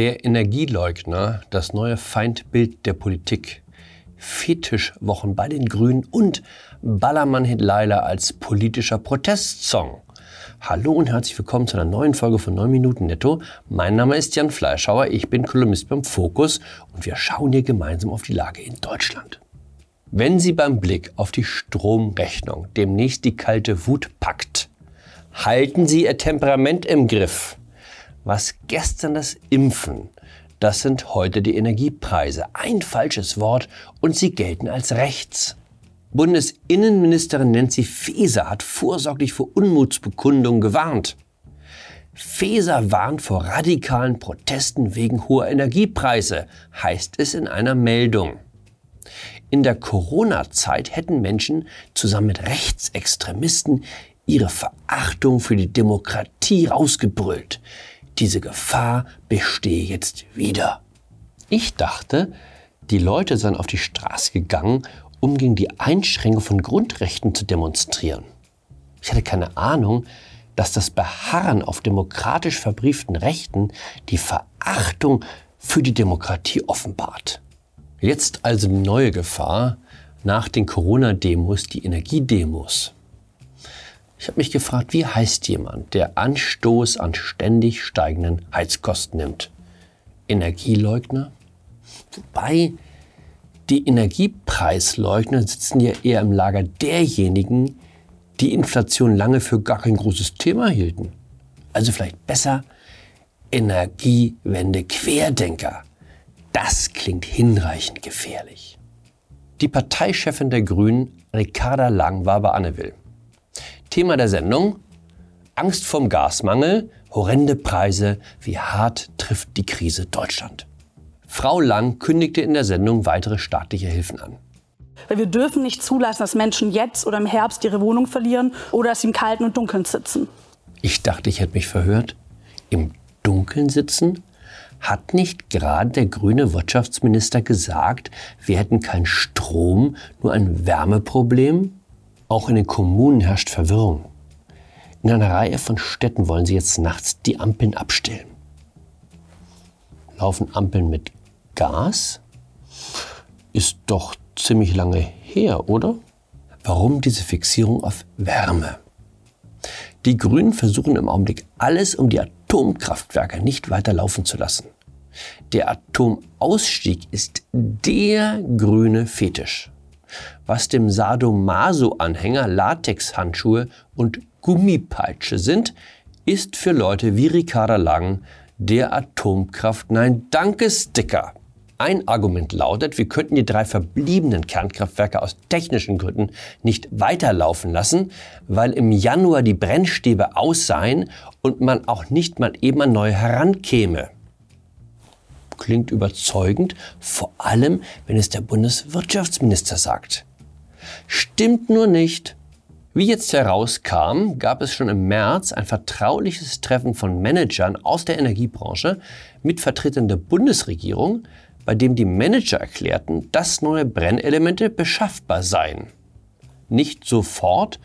Der Energieleugner, das neue Feindbild der Politik. Fetischwochen bei den Grünen und Ballermann-Hit Laila als politischer Protestsong. Hallo und herzlich willkommen zu einer neuen Folge von 9 Minuten Netto. Mein Name ist Jan Fleischhauer, ich bin Kolumnist beim Fokus und wir schauen hier gemeinsam auf die Lage in Deutschland. Wenn Sie beim Blick auf die Stromrechnung demnächst die kalte Wut packt, halten Sie Ihr Temperament im Griff. Was gestern das Impfen, das sind heute die Energiepreise. Ein falsches Wort und sie gelten als rechts. Bundesinnenministerin Nancy Faeser hat vorsorglich vor Unmutsbekundungen gewarnt. Faeser warnt vor radikalen Protesten wegen hoher Energiepreise, heißt es in einer Meldung. In der Corona-Zeit hätten Menschen zusammen mit Rechtsextremisten ihre Verachtung für die Demokratie rausgebrüllt. Diese Gefahr bestehe jetzt wieder. Ich dachte, die Leute seien auf die Straße gegangen, um gegen die Einschränkung von Grundrechten zu demonstrieren. Ich hatte keine Ahnung, dass das Beharren auf demokratisch verbrieften Rechten die Verachtung für die Demokratie offenbart. Jetzt also die neue Gefahr nach den Corona-Demos, die Energiedemos. Ich habe mich gefragt, wie heißt jemand, der Anstoß an ständig steigenden Heizkosten nimmt? Energieleugner? Wobei die Energiepreisleugner sitzen ja eher im Lager derjenigen, die Inflation lange für gar kein großes Thema hielten. Also vielleicht besser Energiewende Querdenker. Das klingt hinreichend gefährlich. Die Parteichefin der Grünen, Ricarda Lang, war bei Anne Will. Thema der Sendung Angst vom Gasmangel, horrende Preise, wie hart trifft die Krise Deutschland. Frau Lang kündigte in der Sendung weitere staatliche Hilfen an. Weil wir dürfen nicht zulassen, dass Menschen jetzt oder im Herbst ihre Wohnung verlieren oder dass sie im Kalten und Dunkeln sitzen. Ich dachte, ich hätte mich verhört. Im Dunkeln sitzen? Hat nicht gerade der grüne Wirtschaftsminister gesagt, wir hätten keinen Strom, nur ein Wärmeproblem? Auch in den Kommunen herrscht Verwirrung. In einer Reihe von Städten wollen sie jetzt nachts die Ampeln abstellen. Laufen Ampeln mit Gas ist doch ziemlich lange her, oder? Warum diese Fixierung auf Wärme? Die Grünen versuchen im Augenblick alles, um die Atomkraftwerke nicht weiter laufen zu lassen. Der Atomausstieg ist der grüne Fetisch. Was dem Sadomaso-Anhänger Latexhandschuhe und Gummipeitsche sind, ist für Leute wie Ricarda Lang der Atomkraft Nein Danke Sticker. Ein Argument lautet, wir könnten die drei verbliebenen Kernkraftwerke aus technischen Gründen nicht weiterlaufen lassen, weil im Januar die Brennstäbe aus seien und man auch nicht mal eben an neue herankäme. Klingt überzeugend, vor allem wenn es der Bundeswirtschaftsminister sagt. Stimmt nur nicht. Wie jetzt herauskam, gab es schon im März ein vertrauliches Treffen von Managern aus der Energiebranche mit Vertretern der Bundesregierung, bei dem die Manager erklärten, dass neue Brennelemente beschaffbar seien. Nicht sofort,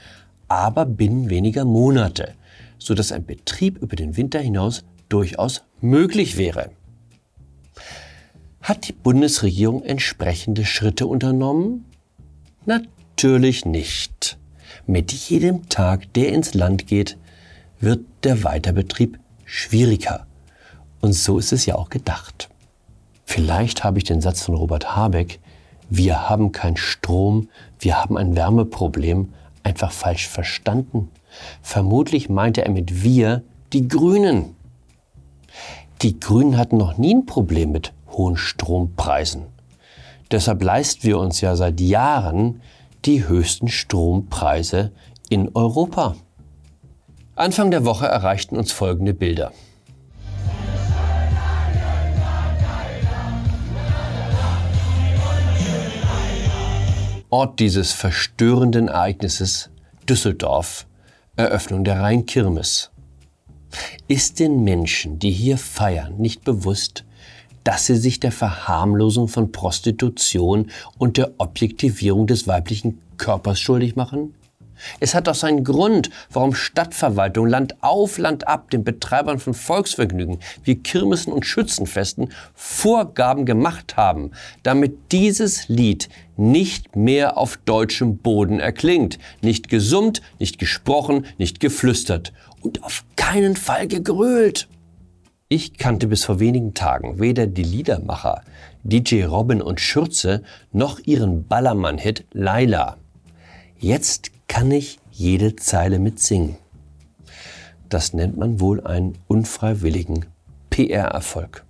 aber binnen weniger Monate, sodass ein Betrieb über den Winter hinaus durchaus möglich wäre. Hat die Bundesregierung entsprechende Schritte unternommen? Natürlich nicht. Mit jedem Tag, der ins Land geht, wird der Weiterbetrieb schwieriger. Und so ist es ja auch gedacht. Vielleicht habe ich den Satz von Robert Habeck, wir haben keinen Strom, wir haben ein Wärmeproblem, einfach falsch verstanden. Vermutlich meinte er mit wir die Grünen. Die Grünen hatten noch nie ein Problem mit hohen Strompreisen. Deshalb leisten wir uns ja seit Jahren die höchsten Strompreise in Europa. Anfang der Woche erreichten uns folgende Bilder. Ort dieses verstörenden Ereignisses Düsseldorf, Eröffnung der Rheinkirmes. Ist den Menschen, die hier feiern, nicht bewusst, dass sie sich der Verharmlosung von Prostitution und der Objektivierung des weiblichen Körpers schuldig machen? Es hat doch seinen Grund, warum Stadtverwaltung Land auf Land ab den Betreibern von Volksvergnügen wie Kirmessen und Schützenfesten Vorgaben gemacht haben, damit dieses Lied nicht mehr auf deutschem Boden erklingt, nicht gesummt, nicht gesprochen, nicht geflüstert und auf keinen Fall gegrölt. Ich kannte bis vor wenigen Tagen weder die Liedermacher DJ Robin und Schürze noch ihren Ballermann-Hit Laila. Jetzt kann ich jede Zeile mitsingen. Das nennt man wohl einen unfreiwilligen PR-Erfolg.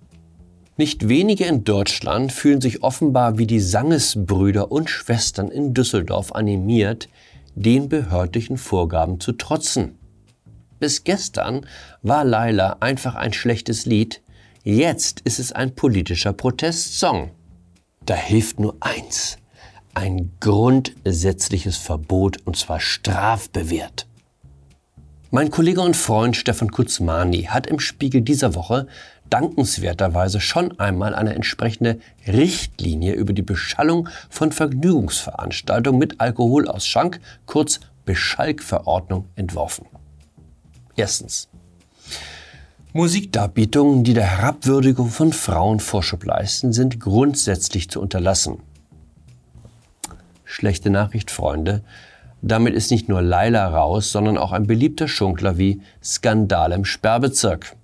Nicht wenige in Deutschland fühlen sich offenbar wie die Sangesbrüder und Schwestern in Düsseldorf animiert, den behördlichen Vorgaben zu trotzen. Bis gestern war Laila einfach ein schlechtes Lied, jetzt ist es ein politischer Protestsong. Da hilft nur eins, ein grundsätzliches Verbot und zwar strafbewehrt. Mein Kollege und Freund Stefan Kuzmani hat im Spiegel dieser Woche dankenswerterweise schon einmal eine entsprechende Richtlinie über die Beschallung von Vergnügungsveranstaltungen mit Alkoholausschank, kurz Beschalkverordnung, entworfen. Erstens. Musikdarbietungen, die der Herabwürdigung von Frauen Vorschub leisten, sind grundsätzlich zu unterlassen. Schlechte Nachricht, Freunde. Damit ist nicht nur Laila raus, sondern auch ein beliebter Schunkler wie Skandal im Sperrbezirk.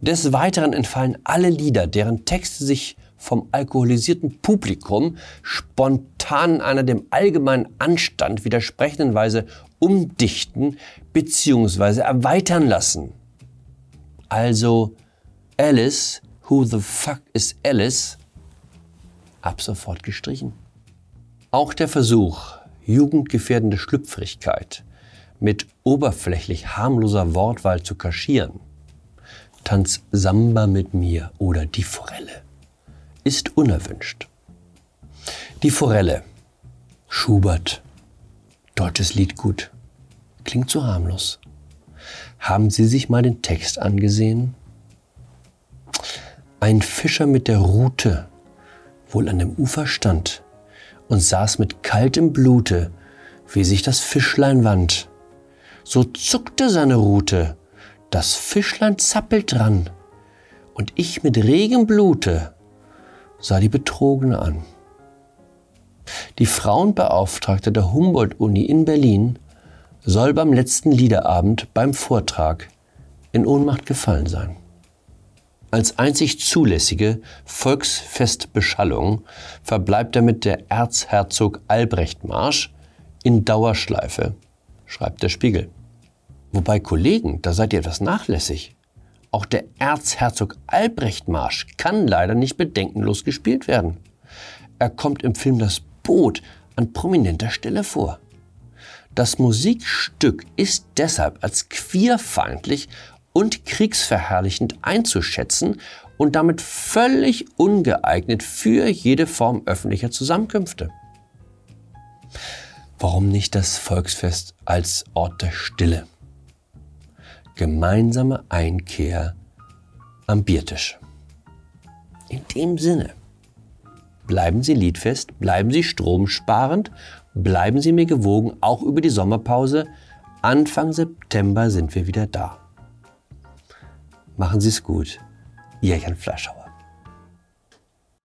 Des Weiteren entfallen alle Lieder, deren Texte sich vom alkoholisierten Publikum spontan einer dem allgemeinen Anstand widersprechenden Weise umdichten bzw. erweitern lassen. Also Alice, who the fuck is Alice, ab sofort gestrichen. Auch der Versuch, jugendgefährdende Schlüpfrigkeit mit oberflächlich harmloser Wortwahl zu kaschieren, Tanz Samba mit mir oder die Forelle ist unerwünscht. Die Forelle. Schubert. Deutsches Lied gut. Klingt so harmlos. Haben Sie sich mal den Text angesehen? Ein Fischer mit der Rute wohl an dem Ufer stand und saß mit kaltem Blute, wie sich das Fischlein wand. So zuckte seine Rute, das Fischlein zappelt dran, und ich mit regem Blute sah die Betrogene an. Die Frauenbeauftragte der Humboldt-Uni in Berlin soll beim letzten Liederabend beim Vortrag in Ohnmacht gefallen sein. Als einzig zulässige Volksfestbeschallung verbleibt damit der Erzherzog Albrecht Marsch in Dauerschleife, schreibt der Spiegel. Wobei Kollegen, da seid ihr etwas nachlässig. Auch der Erzherzog Albrecht Marsch kann leider nicht bedenkenlos gespielt werden. Er kommt im Film Das Boot an prominenter Stelle vor. Das Musikstück ist deshalb als queerfeindlich und kriegsverherrlichend einzuschätzen und damit völlig ungeeignet für jede Form öffentlicher Zusammenkünfte. Warum nicht das Volksfest als Ort der Stille? gemeinsame Einkehr am Biertisch. In dem Sinne, bleiben Sie liedfest, bleiben Sie stromsparend, bleiben Sie mir gewogen, auch über die Sommerpause. Anfang September sind wir wieder da. Machen Sie es gut. Ihr Jan Fleischhauer.